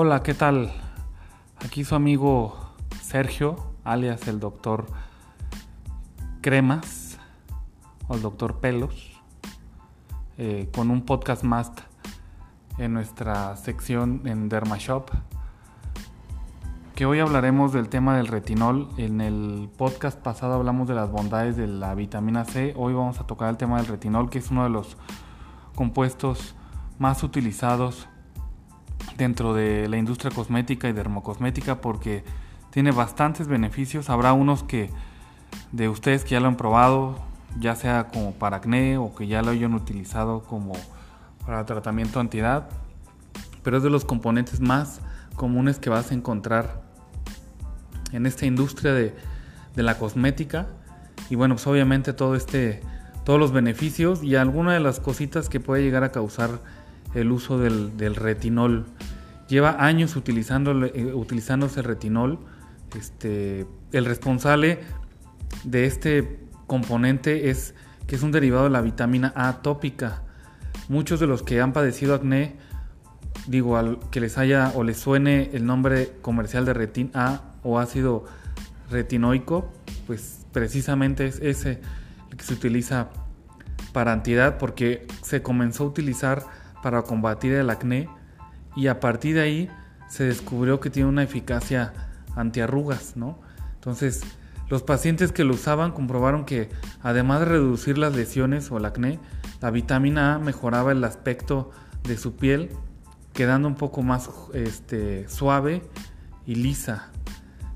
Hola, ¿qué tal? Aquí su amigo Sergio, alias el doctor Cremas o el doctor Pelos, eh, con un podcast más en nuestra sección en Dermashop, que hoy hablaremos del tema del retinol. En el podcast pasado hablamos de las bondades de la vitamina C, hoy vamos a tocar el tema del retinol, que es uno de los compuestos más utilizados dentro de la industria cosmética y dermocosmética porque tiene bastantes beneficios. Habrá unos que de ustedes que ya lo han probado, ya sea como para acné o que ya lo hayan utilizado como para tratamiento antiedad, pero es de los componentes más comunes que vas a encontrar en esta industria de, la cosmética. Y bueno, pues obviamente todo este, todos los beneficios y algunas de las cositas que puede llegar a causar el uso del, retinol. Lleva años utilizando, eh, utilizándose el retinol. Este, el responsable de este componente es que es un derivado de la vitamina A tópica. Muchos de los que han padecido acné, digo, al que les haya o les suene el nombre comercial de retin A o ácido retinoico, pues precisamente es ese el que se utiliza para antiedad porque se comenzó a utilizar para combatir el acné y a partir de ahí se descubrió que tiene una eficacia antiarrugas, ¿no? Entonces, los pacientes que lo usaban comprobaron que además de reducir las lesiones o el acné, la vitamina A mejoraba el aspecto de su piel, quedando un poco más este, suave y lisa.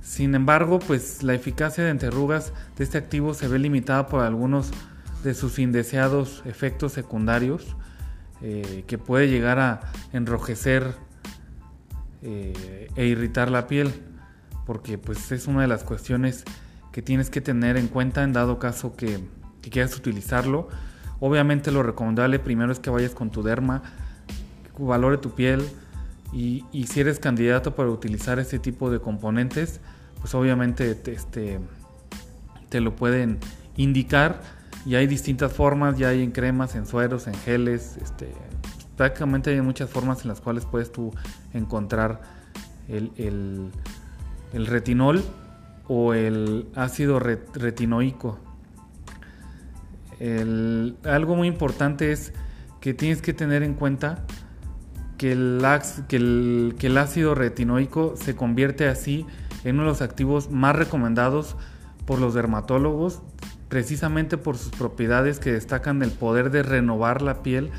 Sin embargo, pues la eficacia de antiarrugas de este activo se ve limitada por algunos de sus indeseados efectos secundarios, eh, que puede llegar a enrojecer eh, e irritar la piel, porque pues es una de las cuestiones que tienes que tener en cuenta en dado caso que, quieras utilizarlo. Obviamente lo recomendable primero es que vayas con tu derma, valore tu piel y, si eres candidato para utilizar este tipo de componentes, pues obviamente te, este, te lo pueden indicar y hay distintas formas, ya hay en cremas, en sueros, en geles, este, prácticamente hay muchas formas en las cuales puedes tú encontrar el, retinol o el ácido retinoico. algo muy importante es que tienes que tener en cuenta que el, que el ácido retinoico se convierte así en uno de los activos más recomendados por los dermatólogos precisamente por sus propiedades que destacan el poder de renovar la piel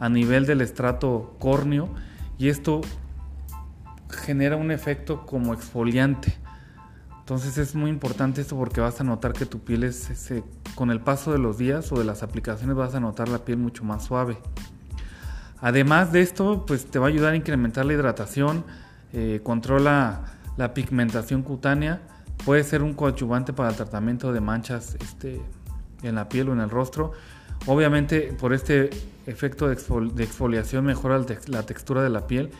a nivel del estrato córneo y esto genera un efecto como exfoliante. Entonces es muy importante esto porque vas a notar que tu piel es, con el paso de los días o de las aplicaciones vas a notar la piel mucho más suave. Además de esto, pues te va a ayudar a incrementar la hidratación, eh, controla la pigmentación cutánea Puede ser un coadyuvante para el tratamiento de manchas este, en la piel o en el rostro. Obviamente por este efecto de, exfoliación mejora la textura de la piel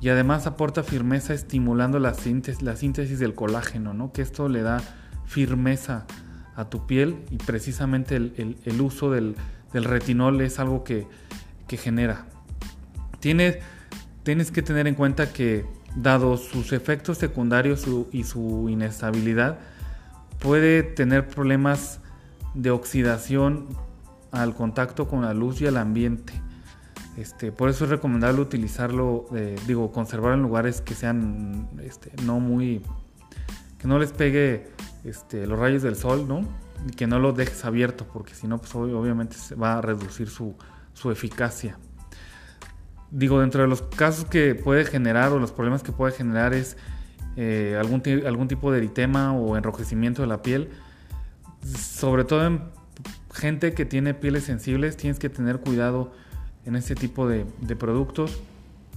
y además aporta firmeza estimulando la síntesis, del colágeno, ¿no? que esto le da firmeza a tu piel y precisamente el, uso del, retinol es algo que, genera. Tienes que tener en cuenta que dado sus efectos secundarios y su inestabilidad, puede tener problemas de oxidación al contacto con la luz y el ambiente. Este, por eso es recomendable utilizarlo, eh, digo, conservarlo en lugares que sean este, no muy, que no les pegue este, los rayos del sol, ¿no? Y que no lo dejes abierto, porque si no, pues obviamente va a reducir su, su eficacia digo, dentro de los casos que puede generar o los problemas que puede generar es eh, algún, algún tipo de eritema o enrojecimiento de la piel. Sobre todo en gente que tiene pieles sensibles, tienes que tener cuidado en este tipo de, productos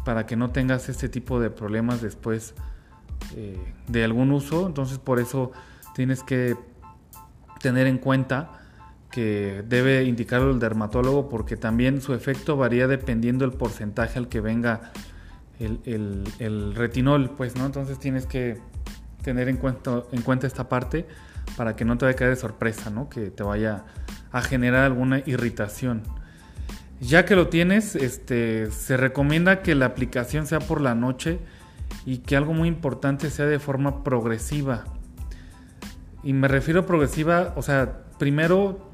para que no tengas este tipo de problemas después eh, de algún uso. Entonces por eso tienes que tener en cuenta que debe indicarlo el dermatólogo porque también su efecto varía dependiendo del porcentaje al que venga el, retinol, pues, ¿no? Entonces tienes que tener en cuenta, en cuenta esta parte para que no te vaya a caer de sorpresa, ¿no? Que te vaya a generar alguna irritación. Ya que lo tienes, este, se recomienda que la aplicación sea por la noche y que algo muy importante sea de forma progresiva. Y me refiero a progresiva, o sea, primero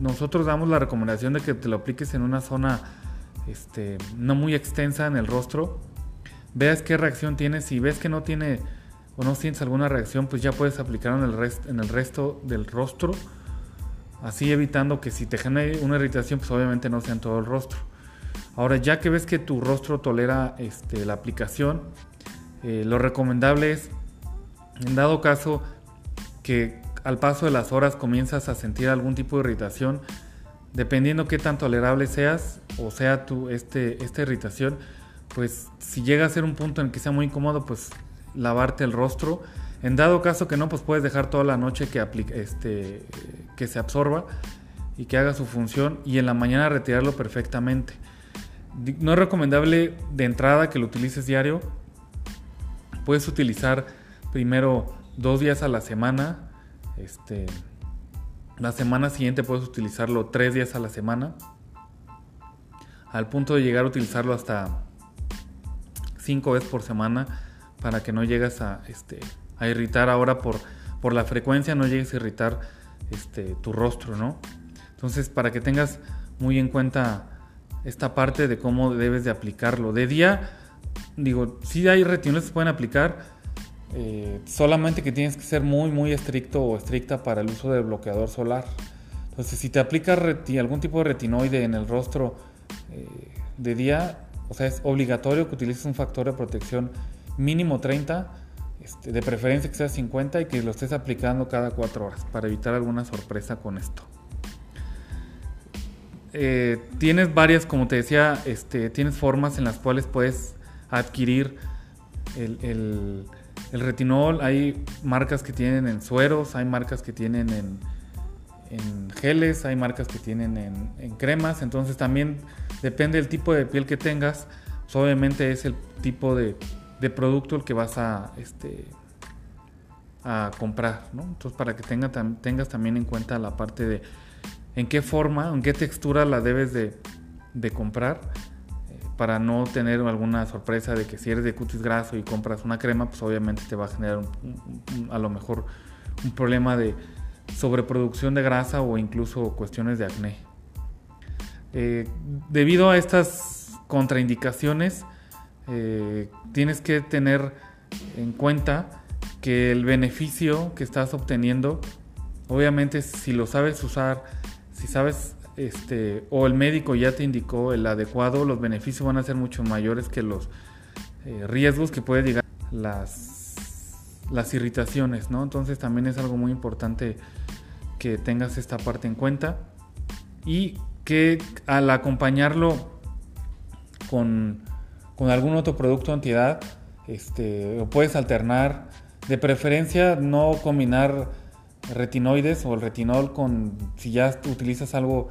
nosotros damos la recomendación de que te lo apliques en una zona este, no muy extensa en el rostro. Veas qué reacción tienes. Si ves que no tiene o no sientes alguna reacción, pues ya puedes aplicar en el, en el resto del rostro. Así evitando que si te genere una irritación, pues obviamente no sea en todo el rostro. Ahora, ya que ves que tu rostro tolera este, la aplicación, eh, lo recomendable es, en dado caso que al paso de las horas comienzas a sentir algún tipo de irritación, dependiendo qué tan tolerable seas o sea tu, este, esta irritación, pues si llega a ser un punto en que sea muy incómodo, pues lavarte el rostro. En dado caso que no, pues puedes dejar toda la noche que, este, que se absorba y que haga su función y en la mañana retirarlo perfectamente. No es recomendable de entrada que lo utilices diario. Puedes utilizar primero dos días a la semana. Este, la semana siguiente puedes utilizarlo tres días a la semana. Al punto de llegar a utilizarlo hasta cinco veces por semana para que no llegues a, este, a irritar ahora por, por la frecuencia, no llegues a irritar este, tu rostro, ¿no? Entonces, para que tengas muy en cuenta esta parte de cómo debes de aplicarlo. De día, digo, si hay retinoles que se pueden aplicar, eh, solamente que tienes que ser muy, muy estricto o estricta para el uso del bloqueador solar. Entonces, si te aplicas algún tipo de retinoide en el rostro eh, de día, o sea, es obligatorio que utilices un factor de protección mínimo 30, este, de preferencia que sea 50 y que lo estés aplicando cada 4 horas para evitar alguna sorpresa con esto. Eh, tienes varias, como te decía, este, tienes formas en las cuales puedes adquirir el el retinol hay marcas que tienen en sueros, hay marcas que tienen en, geles, hay marcas que tienen en, cremas, entonces también depende del tipo de piel que tengas, pues obviamente es el tipo de, producto el que vas a, este, a comprar, Entonces para que tenga, tengas también en cuenta la parte de en qué forma, en qué textura la debes de, de comprar para no tener alguna sorpresa de que si eres de cutis graso y compras una crema, pues obviamente te va a generar a lo mejor un problema de sobreproducción de grasa o incluso cuestiones de acné. Eh, debido a estas contraindicaciones, eh, tienes que tener en cuenta que el beneficio que estás obteniendo, obviamente si lo sabes usar, si sabes este, o el médico ya te indicó el adecuado, los beneficios van a ser mucho mayores que los eh, riesgos que puede llegar las, las irritaciones, ¿no? Entonces también es algo muy importante que tengas esta parte en cuenta y que al acompañarlo con, con algún otro producto antiedad, este, lo puedes alternar, de preferencia no combinar retinoides o el retinol con si ya utilizas algo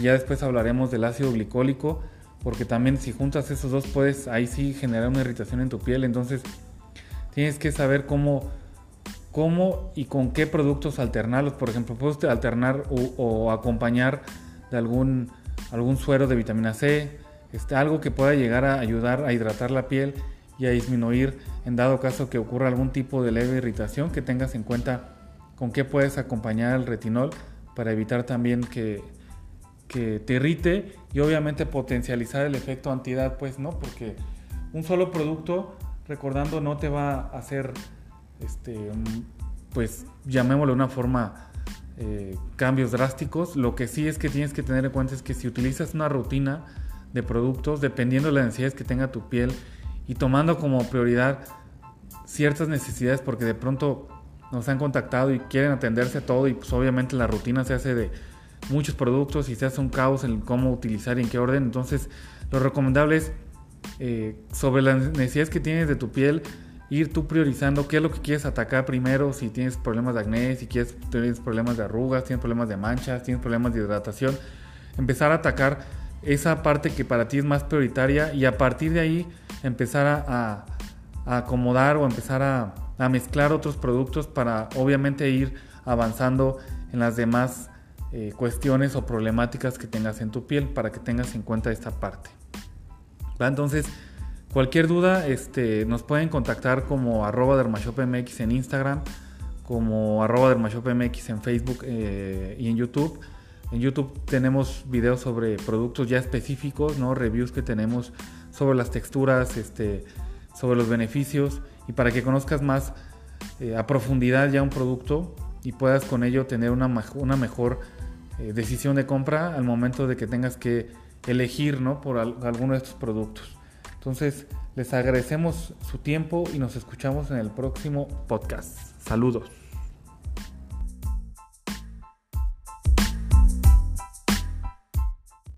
ya después hablaremos del ácido glicólico, porque también si juntas esos dos puedes ahí sí generar una irritación en tu piel. Entonces tienes que saber cómo, cómo y con qué productos alternarlos. Por ejemplo, puedes alternar o, acompañar de algún, algún suero de vitamina C, este, algo que pueda llegar a ayudar a hidratar la piel y a disminuir en dado caso que ocurra algún tipo de leve irritación, que tengas en cuenta con qué puedes acompañar el retinol para evitar también que que te irrite y obviamente potencializar el efecto antiedad, pues no, porque un solo producto, recordando, no te va a hacer, este, pues llamémoslo de una forma, eh, cambios drásticos. Lo que sí es que tienes que tener en cuenta es que si utilizas una rutina de productos, dependiendo de las necesidades que tenga tu piel y tomando como prioridad ciertas necesidades, porque de pronto nos han contactado y quieren atenderse a todo y pues obviamente la rutina se hace de muchos productos y se hace un caos en cómo utilizar y en qué orden. Entonces, lo recomendable es eh, sobre las necesidades que tienes de tu piel, ir tú priorizando qué es lo que quieres atacar primero, si tienes problemas de acné, si quieres, tienes problemas de arrugas, tienes problemas de manchas, tienes problemas de hidratación, empezar a atacar esa parte que para ti es más prioritaria y a partir de ahí empezar a, acomodar o empezar a, a, mezclar otros productos para obviamente ir avanzando en las demás eh, cuestiones o problemáticas que tengas en tu piel para que tengas en cuenta esta parte. Entonces, cualquier duda este, nos pueden contactar como arroba dermashopmx en Instagram, como arroba dermashopmx en Facebook eh, y en YouTube. En YouTube tenemos videos sobre productos ya específicos, ¿no? reviews que tenemos sobre las texturas, este, sobre los beneficios y para que conozcas más eh, a profundidad ya un producto y puedas con ello tener una, una mejor eh, decisión de compra al momento de que tengas que elegir ¿no? por alguno de estos productos. Entonces, les agradecemos su tiempo y nos escuchamos en el próximo podcast. Saludos.